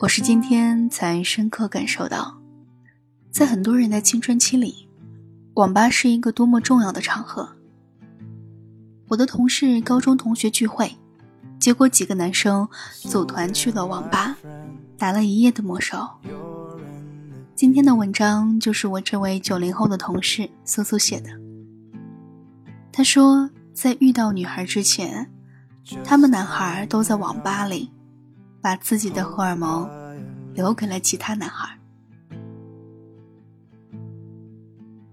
我是今天才深刻感受到，在很多人的青春期里，网吧是一个多么重要的场合。我的同事高中同学聚会，结果几个男生组团去了网吧，打了一夜的魔兽。今天的文章就是我这位九零后的同事苏苏写的。他说，在遇到女孩之前，他们男孩都在网吧里。把自己的荷尔蒙留给了其他男孩。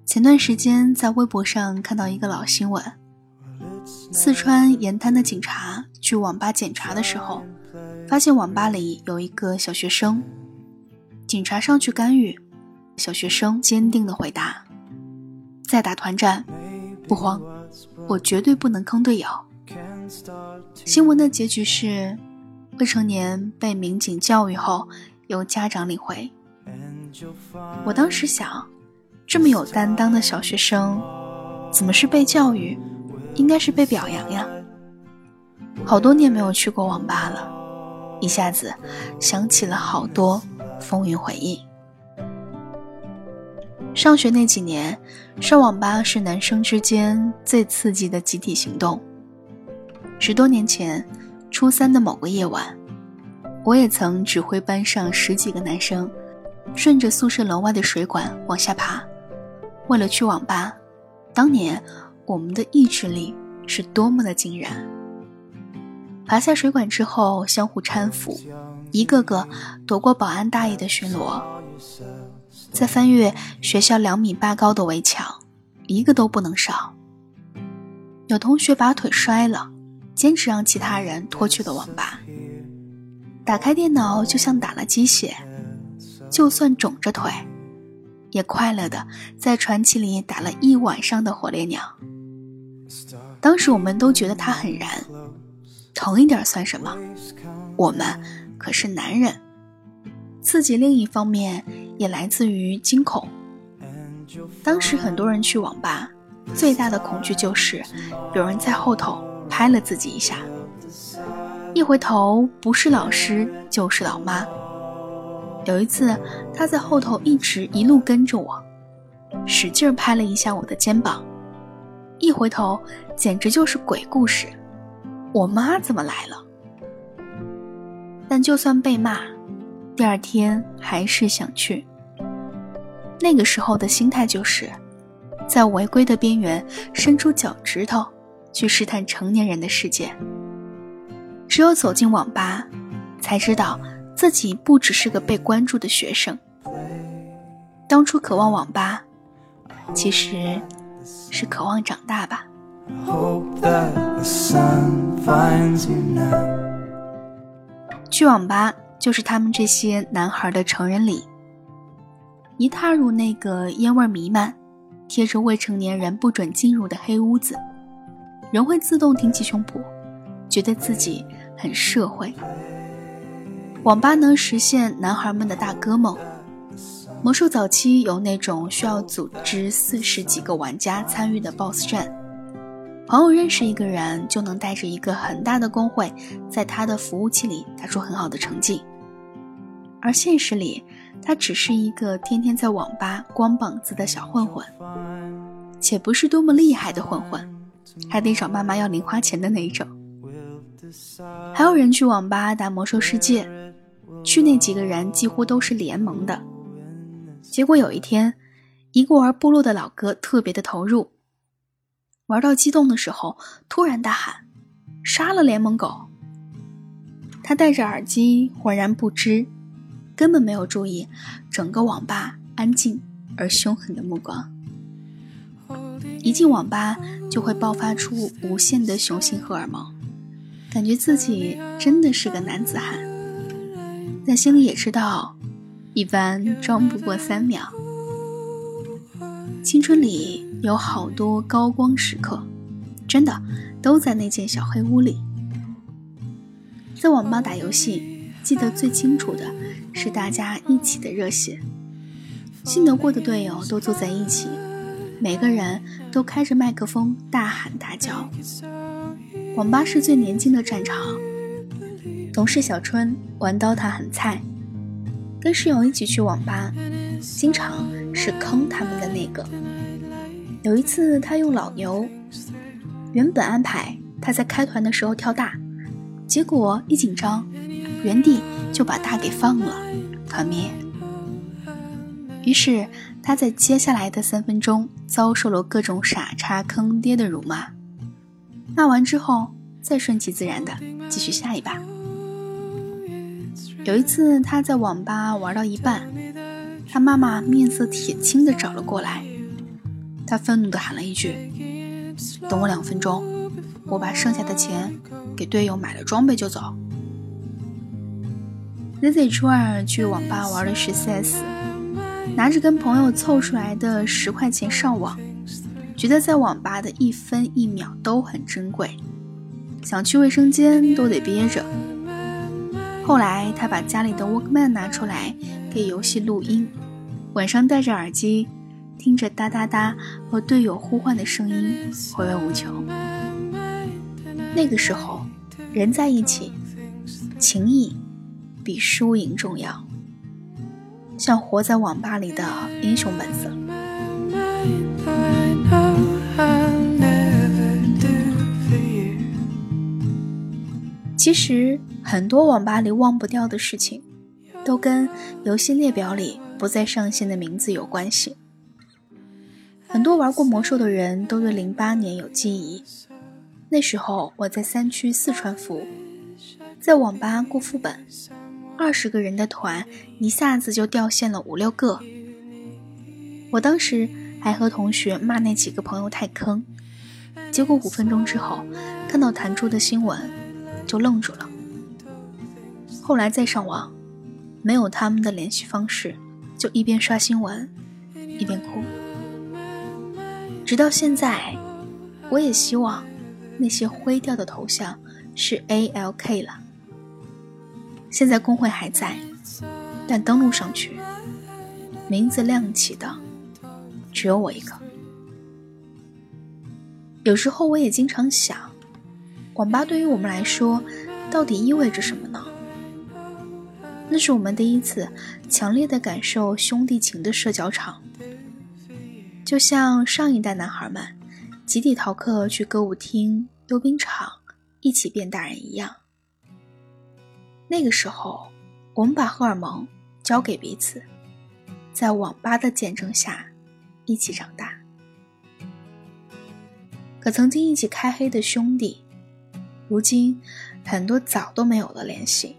前段时间在微博上看到一个老新闻：四川盐滩的警察去网吧检查的时候，发现网吧里有一个小学生。警察上去干预，小学生坚定的回答：“在打团战，不慌，我绝对不能坑队友。”新闻的结局是。未成年被民警教育后，由家长领回。我当时想，这么有担当的小学生，怎么是被教育？应该是被表扬呀。好多年没有去过网吧了，一下子想起了好多风云回忆。上学那几年，上网吧是男生之间最刺激的集体行动。十多年前。初三的某个夜晚，我也曾指挥班上十几个男生，顺着宿舍楼外的水管往下爬。为了去网吧，当年我们的意志力是多么的惊人！爬下水管之后，相互搀扶，一个个躲过保安大爷的巡逻，再翻越学校两米八高的围墙，一个都不能少。有同学把腿摔了。坚持让其他人拖去了网吧。打开电脑就像打了鸡血，就算肿着腿，也快乐的在传奇里打了一晚上的火烈鸟。当时我们都觉得他很燃，疼一点算什么？我们可是男人。刺激另一方面也来自于惊恐。当时很多人去网吧，最大的恐惧就是有人在后头。拍了自己一下，一回头不是老师就是老妈。有一次，他在后头一直一路跟着我，使劲拍了一下我的肩膀。一回头，简直就是鬼故事。我妈怎么来了？但就算被骂，第二天还是想去。那个时候的心态就是，在违规的边缘伸出脚趾头。去试探成年人的世界。只有走进网吧，才知道自己不只是个被关注的学生。当初渴望网吧，其实是渴望长大吧。去网吧就是他们这些男孩的成人礼。一踏入那个烟味弥漫、贴着未成年人不准进入的黑屋子。人会自动挺起胸脯，觉得自己很社会。网吧能实现男孩们的大哥梦。魔兽早期有那种需要组织四十几个玩家参与的 BOSS 战，朋友认识一个人就能带着一个很大的工会，在他的服务器里打出很好的成绩。而现实里，他只是一个天天在网吧光膀子的小混混，且不是多么厉害的混混。还得找妈妈要零花钱的那一种。还有人去网吧打魔兽世界，去那几个人几乎都是联盟的。结果有一天，一个玩部落的老哥特别的投入，玩到激动的时候，突然大喊：“杀了联盟狗！”他戴着耳机，浑然不知，根本没有注意整个网吧安静而凶狠的目光。一进网吧就会爆发出无限的雄性荷尔蒙，感觉自己真的是个男子汉，在心里也知道，一般装不过三秒。青春里有好多高光时刻，真的都在那间小黑屋里。在网吧打游戏，记得最清楚的是大家一起的热血，信得过的队友都坐在一起。每个人都开着麦克风大喊大叫。网吧是最年轻的战场。同事小春玩刀塔很菜，跟室友一起去网吧，经常是坑他们的那个。有一次，他用老牛，原本安排他在开团的时候跳大，结果一紧张，原地就把大给放了，团灭。于是他在接下来的三分钟遭受了各种傻叉坑爹的辱骂，骂完之后再顺其自然的继续下一把。有一次他在网吧玩到一半，他妈妈面色铁青的找了过来。他愤怒的喊了一句：“等我两分钟，我把剩下的钱给队友买了装备就走。”ZZ 初二去网吧玩的是 CS，拿着跟朋友凑出来的十块钱上网，觉得在网吧的一分一秒都很珍贵，想去卫生间都得憋着。后来他把家里的 Walkman 拿出来给游戏录音，晚上戴着耳机。听着哒哒哒和队友呼唤的声音，回味无穷。那个时候，人在一起，情谊比输赢重要，像活在网吧里的英雄本色。其实，很多网吧里忘不掉的事情，都跟游戏列表里不再上线的名字有关系。很多玩过魔兽的人都对零八年有记忆。那时候我在三区四川服，在网吧过副本，二十个人的团一下子就掉线了五六个。我当时还和同学骂那几个朋友太坑，结果五分钟之后看到弹出的新闻，就愣住了。后来再上网，没有他们的联系方式，就一边刷新闻，一边哭。直到现在，我也希望那些灰掉的头像是 A L K 了。现在工会还在，但登录上去，名字亮起的只有我一个。有时候我也经常想，网吧对于我们来说，到底意味着什么呢？那是我们第一次强烈的感受兄弟情的社交场。就像上一代男孩们集体逃课去歌舞厅、溜冰场，一起变大人一样。那个时候，我们把荷尔蒙交给彼此，在网吧的见证下，一起长大。可曾经一起开黑的兄弟，如今很多早都没有了联系，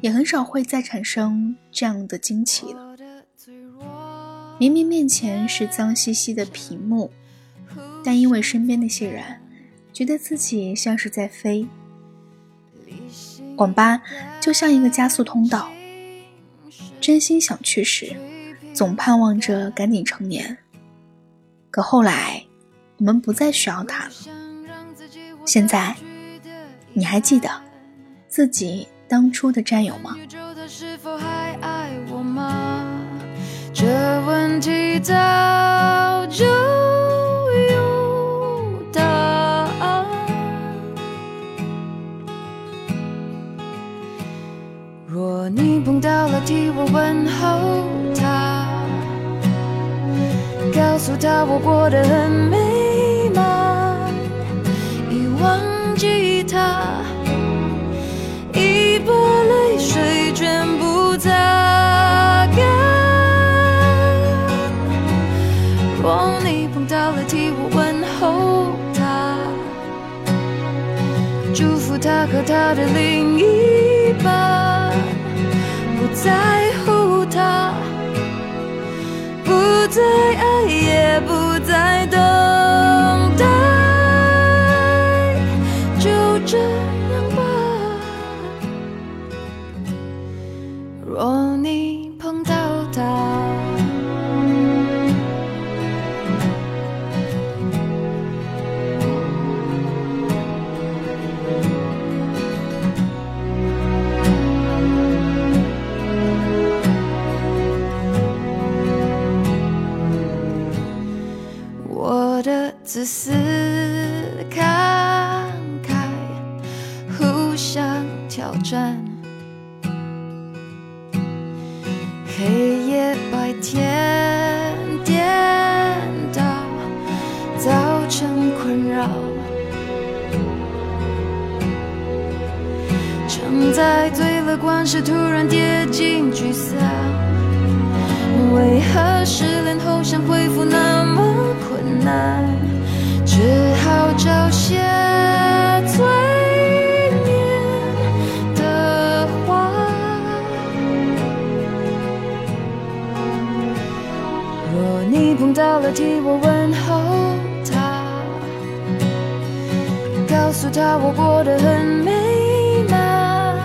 也很少会再产生这样的惊奇了。明明面前是脏兮兮的屏幕，但因为身边那些人，觉得自己像是在飞。网吧就像一个加速通道，真心想去时，总盼望着赶紧成年。可后来，我们不再需要它了。现在，你还记得自己当初的战友吗？这问题早就问候他，告诉他我过得很美满，已忘记他，已把泪水全部擦干。若你碰到了替我问候他，祝福他和他的另一半，不在再爱，也不再等待，就这样吧。战，黑夜白天颠倒，造成困扰。常在最乐观时突然跌进沮丧，为何是替我问候他，告诉他我过得很美满，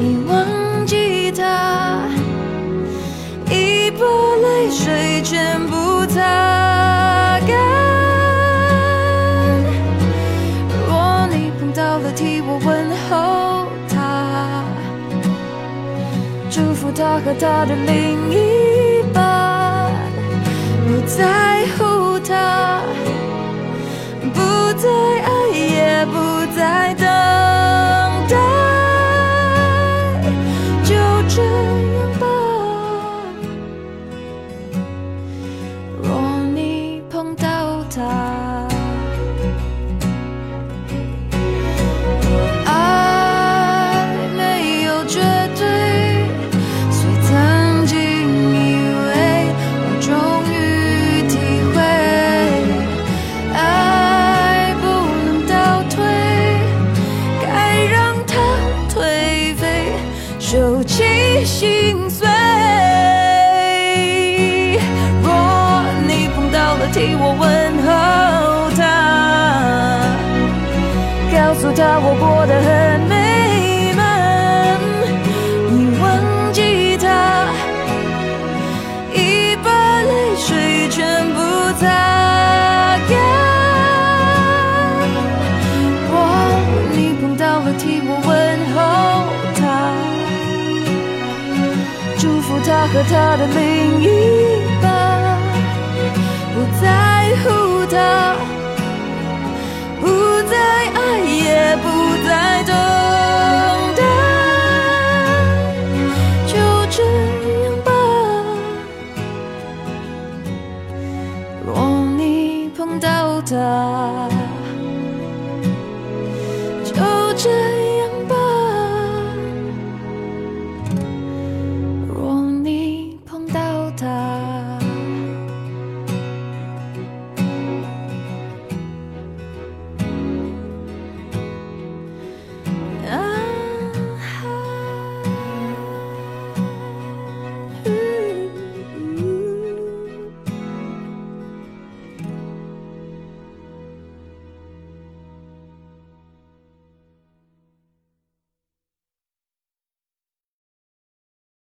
已忘记他，已把泪水全部擦干。若你碰到了，替我问候他，祝福他和他的另一，在乎他，不再爱，和他的另一半，不在乎他。